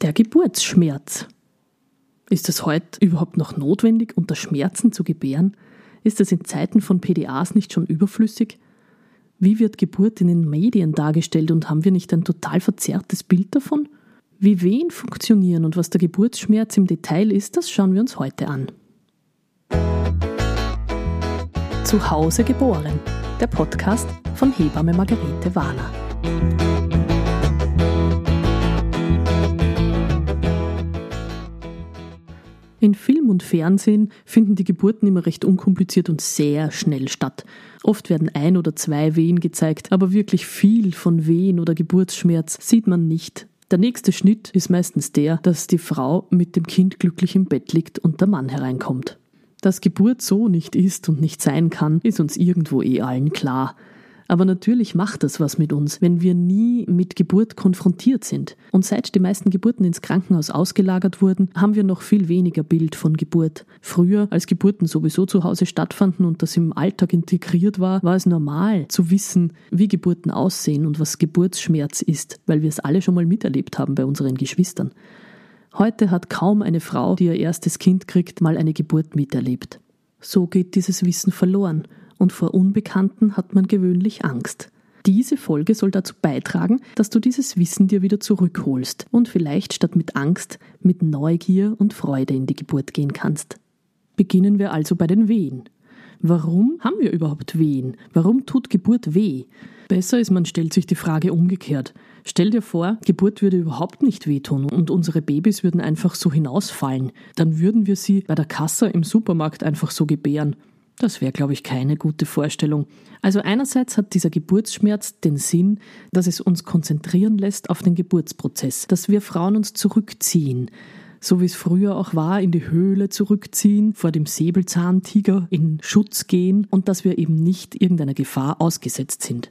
Der Geburtsschmerz. Ist es heute überhaupt noch notwendig, unter Schmerzen zu gebären? Ist es in Zeiten von PDAs nicht schon überflüssig? Wie wird Geburt in den Medien dargestellt und haben wir nicht ein total verzerrtes Bild davon? Wie Wehen funktionieren und was der Geburtsschmerz im Detail ist, das schauen wir uns heute an. Zu Hause geboren, der Podcast von Hebamme Margarete Warner. In Film und Fernsehen finden die Geburten immer recht unkompliziert und sehr schnell statt. Oft werden ein oder zwei Wehen gezeigt, aber wirklich viel von Wehen oder Geburtsschmerz sieht man nicht. Der nächste Schnitt ist meistens der, dass die Frau mit dem Kind glücklich im Bett liegt und der Mann hereinkommt. Dass Geburt so nicht ist und nicht sein kann, ist uns irgendwo eh allen klar. Aber natürlich macht das was mit uns, wenn wir nie mit Geburt konfrontiert sind. Und seit die meisten Geburten ins Krankenhaus ausgelagert wurden, haben wir noch viel weniger Bild von Geburt. Früher, als Geburten sowieso zu Hause stattfanden und das im Alltag integriert war, war es normal zu wissen, wie Geburten aussehen und was Geburtsschmerz ist, weil wir es alle schon mal miterlebt haben bei unseren Geschwistern. Heute hat kaum eine Frau, die ihr erstes Kind kriegt, mal eine Geburt miterlebt. So geht dieses Wissen verloren und vor Unbekannten hat man gewöhnlich Angst. Diese Folge soll dazu beitragen, dass du dieses Wissen dir wieder zurückholst und vielleicht statt mit Angst mit Neugier und Freude in die Geburt gehen kannst. Beginnen wir also bei den Wehen. Warum haben wir überhaupt Wehen? Warum tut Geburt weh? Besser ist, man stellt sich die Frage umgekehrt. Stell dir vor, Geburt würde überhaupt nicht wehtun und unsere Babys würden einfach so hinausfallen. Dann würden wir sie bei der Kasse im Supermarkt einfach so gebären. Das wäre, glaube ich, keine gute Vorstellung. Also einerseits hat dieser Geburtsschmerz den Sinn, dass es uns konzentrieren lässt auf den Geburtsprozess, dass wir Frauen uns zurückziehen, so wie es früher auch war, in die Höhle zurückziehen, vor dem Säbelzahntiger in Schutz gehen und dass wir eben nicht irgendeiner Gefahr ausgesetzt sind.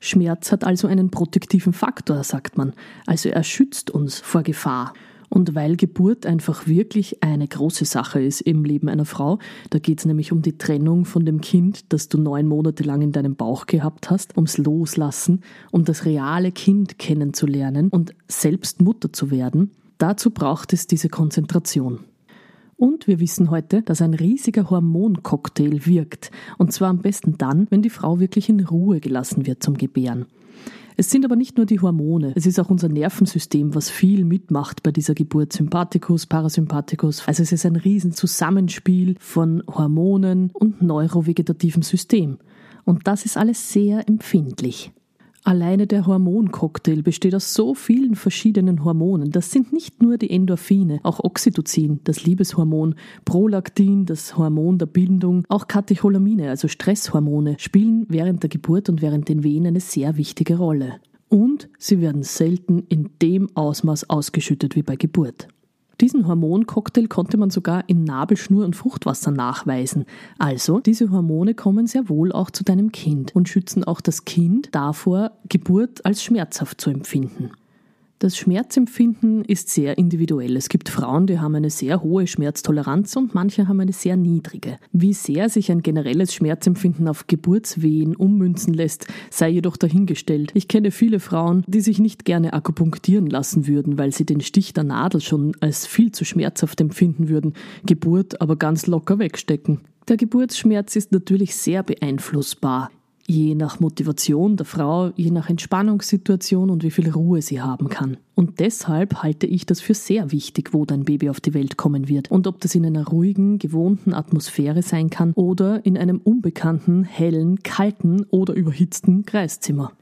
Schmerz hat also einen protektiven Faktor, sagt man, also er schützt uns vor Gefahr. Und weil Geburt einfach wirklich eine große Sache ist im Leben einer Frau, da geht es nämlich um die Trennung von dem Kind, das du neun Monate lang in deinem Bauch gehabt hast, ums Loslassen, um das reale Kind kennenzulernen und selbst Mutter zu werden, dazu braucht es diese Konzentration. Und wir wissen heute, dass ein riesiger Hormoncocktail wirkt. Und zwar am besten dann, wenn die Frau wirklich in Ruhe gelassen wird zum Gebären. Es sind aber nicht nur die Hormone, es ist auch unser Nervensystem, was viel mitmacht bei dieser Geburt. Sympathikus, Parasympathikus. Also es ist ein Riesenzusammenspiel von Hormonen und neurovegetativem System. Und das ist alles sehr empfindlich. Alleine der Hormoncocktail besteht aus so vielen verschiedenen Hormonen. Das sind nicht nur die Endorphine, auch Oxytocin, das Liebeshormon, Prolaktin, das Hormon der Bindung, auch Katecholamine, also Stresshormone, spielen während der Geburt und während den Wehen eine sehr wichtige Rolle. Und sie werden selten in dem Ausmaß ausgeschüttet wie bei Geburt. Diesen Hormoncocktail konnte man sogar in Nabelschnur und Fruchtwasser nachweisen. Also, diese Hormone kommen sehr wohl auch zu deinem Kind und schützen auch das Kind davor, Geburt als schmerzhaft zu empfinden. Das Schmerzempfinden ist sehr individuell. Es gibt Frauen, die haben eine sehr hohe Schmerztoleranz und manche haben eine sehr niedrige. Wie sehr sich ein generelles Schmerzempfinden auf Geburtswehen ummünzen lässt, sei jedoch dahingestellt. Ich kenne viele Frauen, die sich nicht gerne akupunktieren lassen würden, weil sie den Stich der Nadel schon als viel zu schmerzhaft empfinden würden, Geburt aber ganz locker wegstecken. Der Geburtsschmerz ist natürlich sehr beeinflussbar je nach Motivation der Frau, je nach Entspannungssituation und wie viel Ruhe sie haben kann. Und deshalb halte ich das für sehr wichtig, wo dein Baby auf die Welt kommen wird und ob das in einer ruhigen, gewohnten Atmosphäre sein kann oder in einem unbekannten, hellen, kalten oder überhitzten Kreiszimmer.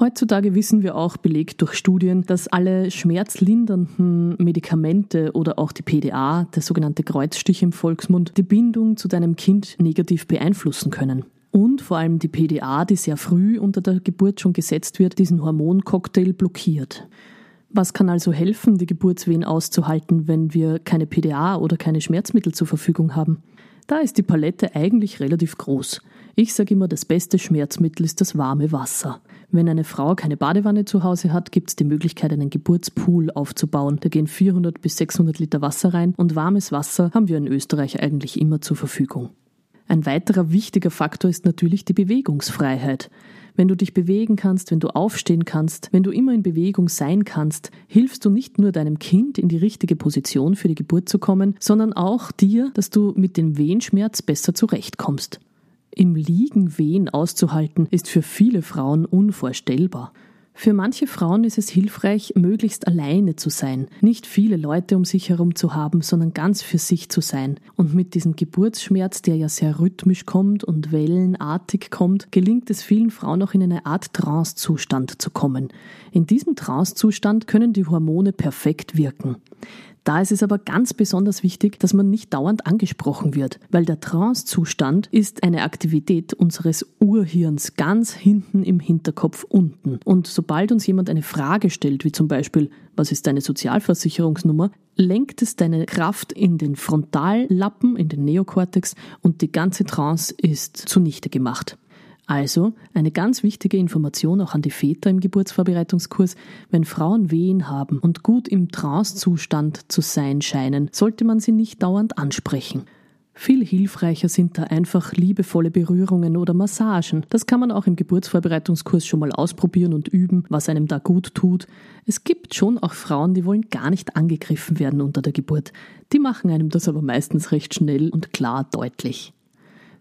Heutzutage wissen wir auch, belegt durch Studien, dass alle schmerzlindernden Medikamente oder auch die PDA, der sogenannte Kreuzstich im Volksmund, die Bindung zu deinem Kind negativ beeinflussen können und vor allem die PDA, die sehr früh unter der Geburt schon gesetzt wird, diesen Hormoncocktail blockiert. Was kann also helfen, die Geburtswehen auszuhalten, wenn wir keine PDA oder keine Schmerzmittel zur Verfügung haben? Da ist die Palette eigentlich relativ groß. Ich sage immer, das beste Schmerzmittel ist das warme Wasser. Wenn eine Frau keine Badewanne zu Hause hat, gibt es die Möglichkeit, einen Geburtspool aufzubauen. Da gehen 400 bis 600 Liter Wasser rein und warmes Wasser haben wir in Österreich eigentlich immer zur Verfügung. Ein weiterer wichtiger Faktor ist natürlich die Bewegungsfreiheit. Wenn du dich bewegen kannst, wenn du aufstehen kannst, wenn du immer in Bewegung sein kannst, hilfst du nicht nur deinem Kind in die richtige Position für die Geburt zu kommen, sondern auch dir, dass du mit dem Wehenschmerz besser zurechtkommst. Im Liegen Wehen auszuhalten, ist für viele Frauen unvorstellbar. Für manche Frauen ist es hilfreich, möglichst alleine zu sein, nicht viele Leute um sich herum zu haben, sondern ganz für sich zu sein. Und mit diesem Geburtsschmerz, der ja sehr rhythmisch kommt und wellenartig kommt, gelingt es vielen Frauen auch in eine Art Trancezustand zu kommen. In diesem Trancezustand können die Hormone perfekt wirken. Da ist es aber ganz besonders wichtig, dass man nicht dauernd angesprochen wird, weil der Trance-Zustand ist eine Aktivität unseres Urhirns ganz hinten im Hinterkopf unten. Und sobald uns jemand eine Frage stellt, wie zum Beispiel, was ist deine Sozialversicherungsnummer, lenkt es deine Kraft in den Frontallappen, in den Neokortex und die ganze Trance ist zunichte gemacht. Also eine ganz wichtige Information auch an die Väter im Geburtsvorbereitungskurs, wenn Frauen Wehen haben und gut im Trancezustand zu sein scheinen, sollte man sie nicht dauernd ansprechen. Viel hilfreicher sind da einfach liebevolle Berührungen oder Massagen. Das kann man auch im Geburtsvorbereitungskurs schon mal ausprobieren und üben, was einem da gut tut. Es gibt schon auch Frauen, die wollen gar nicht angegriffen werden unter der Geburt. Die machen einem das aber meistens recht schnell und klar deutlich.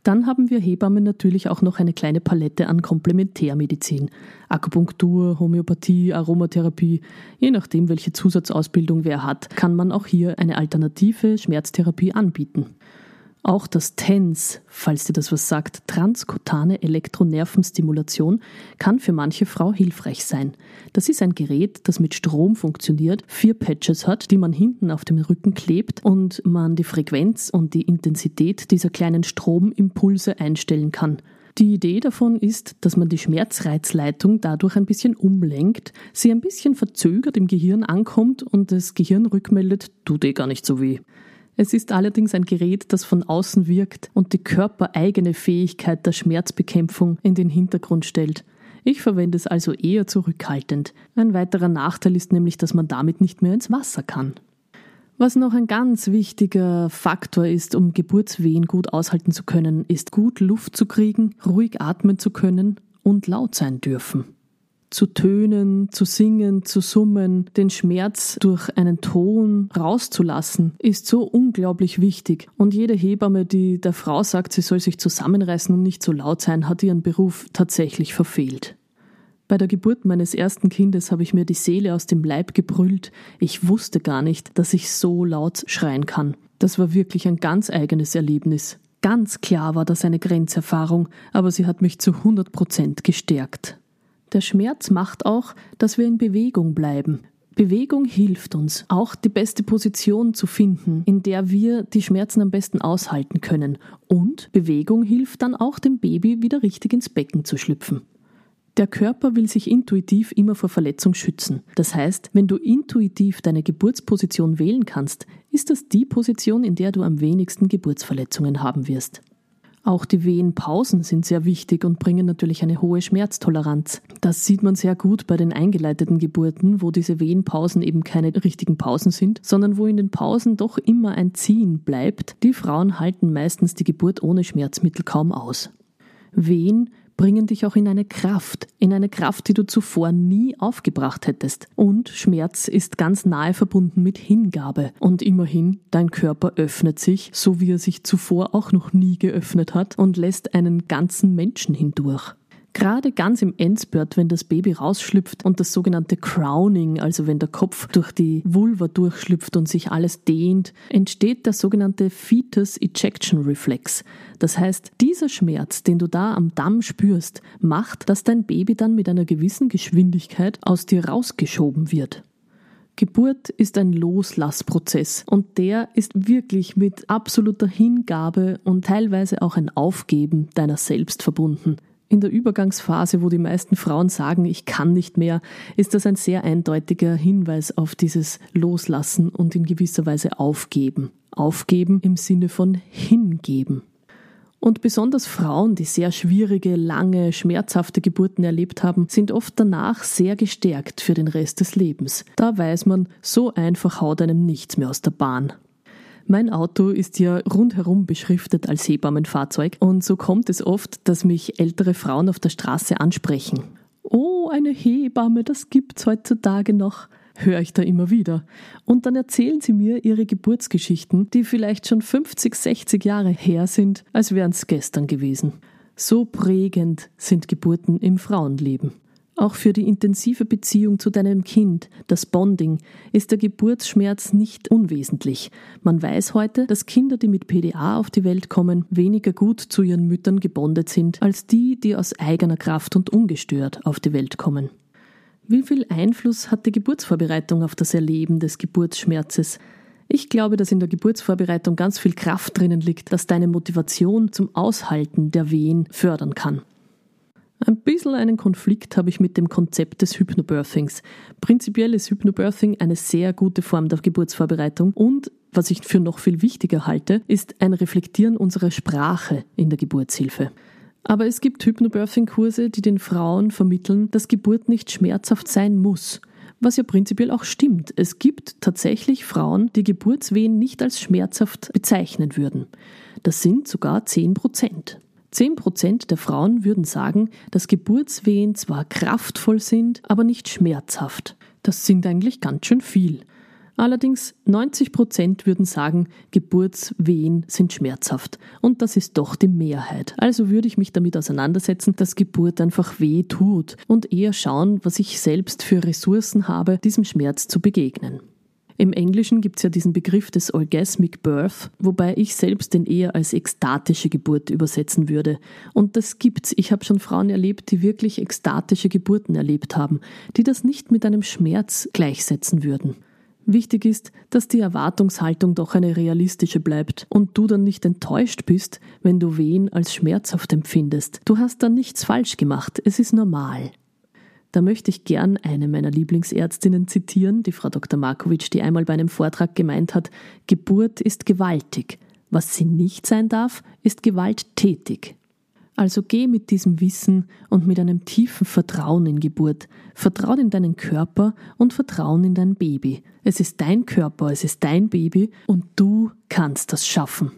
Dann haben wir Hebammen natürlich auch noch eine kleine Palette an Komplementärmedizin. Akupunktur, Homöopathie, Aromatherapie, je nachdem, welche Zusatzausbildung wer hat, kann man auch hier eine alternative Schmerztherapie anbieten. Auch das TENS, falls dir das was sagt, transkutane Elektronervenstimulation, kann für manche Frau hilfreich sein. Das ist ein Gerät, das mit Strom funktioniert, vier Patches hat, die man hinten auf dem Rücken klebt und man die Frequenz und die Intensität dieser kleinen Stromimpulse einstellen kann. Die Idee davon ist, dass man die Schmerzreizleitung dadurch ein bisschen umlenkt, sie ein bisschen verzögert im Gehirn ankommt und das Gehirn rückmeldet, tut eh gar nicht so weh. Es ist allerdings ein Gerät, das von außen wirkt und die körpereigene Fähigkeit der Schmerzbekämpfung in den Hintergrund stellt. Ich verwende es also eher zurückhaltend. Ein weiterer Nachteil ist nämlich, dass man damit nicht mehr ins Wasser kann. Was noch ein ganz wichtiger Faktor ist, um Geburtswehen gut aushalten zu können, ist gut Luft zu kriegen, ruhig atmen zu können und laut sein dürfen zu tönen, zu singen, zu summen, den Schmerz durch einen Ton rauszulassen, ist so unglaublich wichtig. Und jede Hebamme, die der Frau sagt, sie soll sich zusammenreißen und nicht so laut sein, hat ihren Beruf tatsächlich verfehlt. Bei der Geburt meines ersten Kindes habe ich mir die Seele aus dem Leib gebrüllt. Ich wusste gar nicht, dass ich so laut schreien kann. Das war wirklich ein ganz eigenes Erlebnis. Ganz klar war das eine Grenzerfahrung, aber sie hat mich zu 100 Prozent gestärkt. Der Schmerz macht auch, dass wir in Bewegung bleiben. Bewegung hilft uns, auch die beste Position zu finden, in der wir die Schmerzen am besten aushalten können. Und Bewegung hilft dann auch dem Baby wieder richtig ins Becken zu schlüpfen. Der Körper will sich intuitiv immer vor Verletzung schützen. Das heißt, wenn du intuitiv deine Geburtsposition wählen kannst, ist das die Position, in der du am wenigsten Geburtsverletzungen haben wirst. Auch die Wehenpausen sind sehr wichtig und bringen natürlich eine hohe Schmerztoleranz. Das sieht man sehr gut bei den eingeleiteten Geburten, wo diese Wehenpausen eben keine richtigen Pausen sind, sondern wo in den Pausen doch immer ein Ziehen bleibt. Die Frauen halten meistens die Geburt ohne Schmerzmittel kaum aus. Wehen bringen dich auch in eine Kraft, in eine Kraft, die du zuvor nie aufgebracht hättest. Und Schmerz ist ganz nahe verbunden mit Hingabe. Und immerhin, dein Körper öffnet sich, so wie er sich zuvor auch noch nie geöffnet hat, und lässt einen ganzen Menschen hindurch. Gerade ganz im Endspurt, wenn das Baby rausschlüpft und das sogenannte Crowning, also wenn der Kopf durch die Vulva durchschlüpft und sich alles dehnt, entsteht der sogenannte Fetus Ejection Reflex. Das heißt, dieser Schmerz, den du da am Damm spürst, macht, dass dein Baby dann mit einer gewissen Geschwindigkeit aus dir rausgeschoben wird. Geburt ist ein Loslassprozess und der ist wirklich mit absoluter Hingabe und teilweise auch ein Aufgeben deiner selbst verbunden. In der Übergangsphase, wo die meisten Frauen sagen, ich kann nicht mehr, ist das ein sehr eindeutiger Hinweis auf dieses Loslassen und in gewisser Weise Aufgeben. Aufgeben im Sinne von hingeben. Und besonders Frauen, die sehr schwierige, lange, schmerzhafte Geburten erlebt haben, sind oft danach sehr gestärkt für den Rest des Lebens. Da weiß man, so einfach haut einem nichts mehr aus der Bahn. Mein Auto ist ja rundherum beschriftet als Hebammenfahrzeug und so kommt es oft, dass mich ältere Frauen auf der Straße ansprechen. Oh, eine Hebamme, das gibt's heutzutage noch höre ich da immer wieder. Und dann erzählen sie mir ihre Geburtsgeschichten, die vielleicht schon 50, 60 Jahre her sind, als wären es gestern gewesen. So prägend sind Geburten im Frauenleben. Auch für die intensive Beziehung zu deinem Kind, das Bonding, ist der Geburtsschmerz nicht unwesentlich. Man weiß heute, dass Kinder, die mit PDA auf die Welt kommen, weniger gut zu ihren Müttern gebondet sind, als die, die aus eigener Kraft und ungestört auf die Welt kommen. Wie viel Einfluss hat die Geburtsvorbereitung auf das Erleben des Geburtsschmerzes? Ich glaube, dass in der Geburtsvorbereitung ganz viel Kraft drinnen liegt, das deine Motivation zum Aushalten der Wehen fördern kann. Ein bisschen einen Konflikt habe ich mit dem Konzept des Hypnobirthings. Prinzipiell ist Hypnobirthing eine sehr gute Form der Geburtsvorbereitung und was ich für noch viel wichtiger halte, ist ein Reflektieren unserer Sprache in der Geburtshilfe. Aber es gibt Hypnobirthing-Kurse, die den Frauen vermitteln, dass Geburt nicht schmerzhaft sein muss. Was ja prinzipiell auch stimmt. Es gibt tatsächlich Frauen, die Geburtswehen nicht als schmerzhaft bezeichnen würden. Das sind sogar 10 Prozent. 10 Prozent der Frauen würden sagen, dass Geburtswehen zwar kraftvoll sind, aber nicht schmerzhaft. Das sind eigentlich ganz schön viel. Allerdings 90 Prozent würden sagen, Geburtswehen sind schmerzhaft. Und das ist doch die Mehrheit. Also würde ich mich damit auseinandersetzen, dass Geburt einfach weh tut und eher schauen, was ich selbst für Ressourcen habe, diesem Schmerz zu begegnen. Im Englischen gibt es ja diesen Begriff des Orgasmic Birth, wobei ich selbst den eher als ekstatische Geburt übersetzen würde. Und das gibt's. Ich habe schon Frauen erlebt, die wirklich ekstatische Geburten erlebt haben, die das nicht mit einem Schmerz gleichsetzen würden. Wichtig ist, dass die Erwartungshaltung doch eine realistische bleibt und du dann nicht enttäuscht bist, wenn du Wehen als schmerzhaft empfindest. Du hast dann nichts falsch gemacht, es ist normal. Da möchte ich gern eine meiner Lieblingsärztinnen zitieren, die Frau Dr. Markovic, die einmal bei einem Vortrag gemeint hat, Geburt ist gewaltig. Was sie nicht sein darf, ist gewalttätig. Also geh mit diesem Wissen und mit einem tiefen Vertrauen in Geburt. Vertrauen in deinen Körper und Vertrauen in dein Baby. Es ist dein Körper, es ist dein Baby und du kannst das schaffen.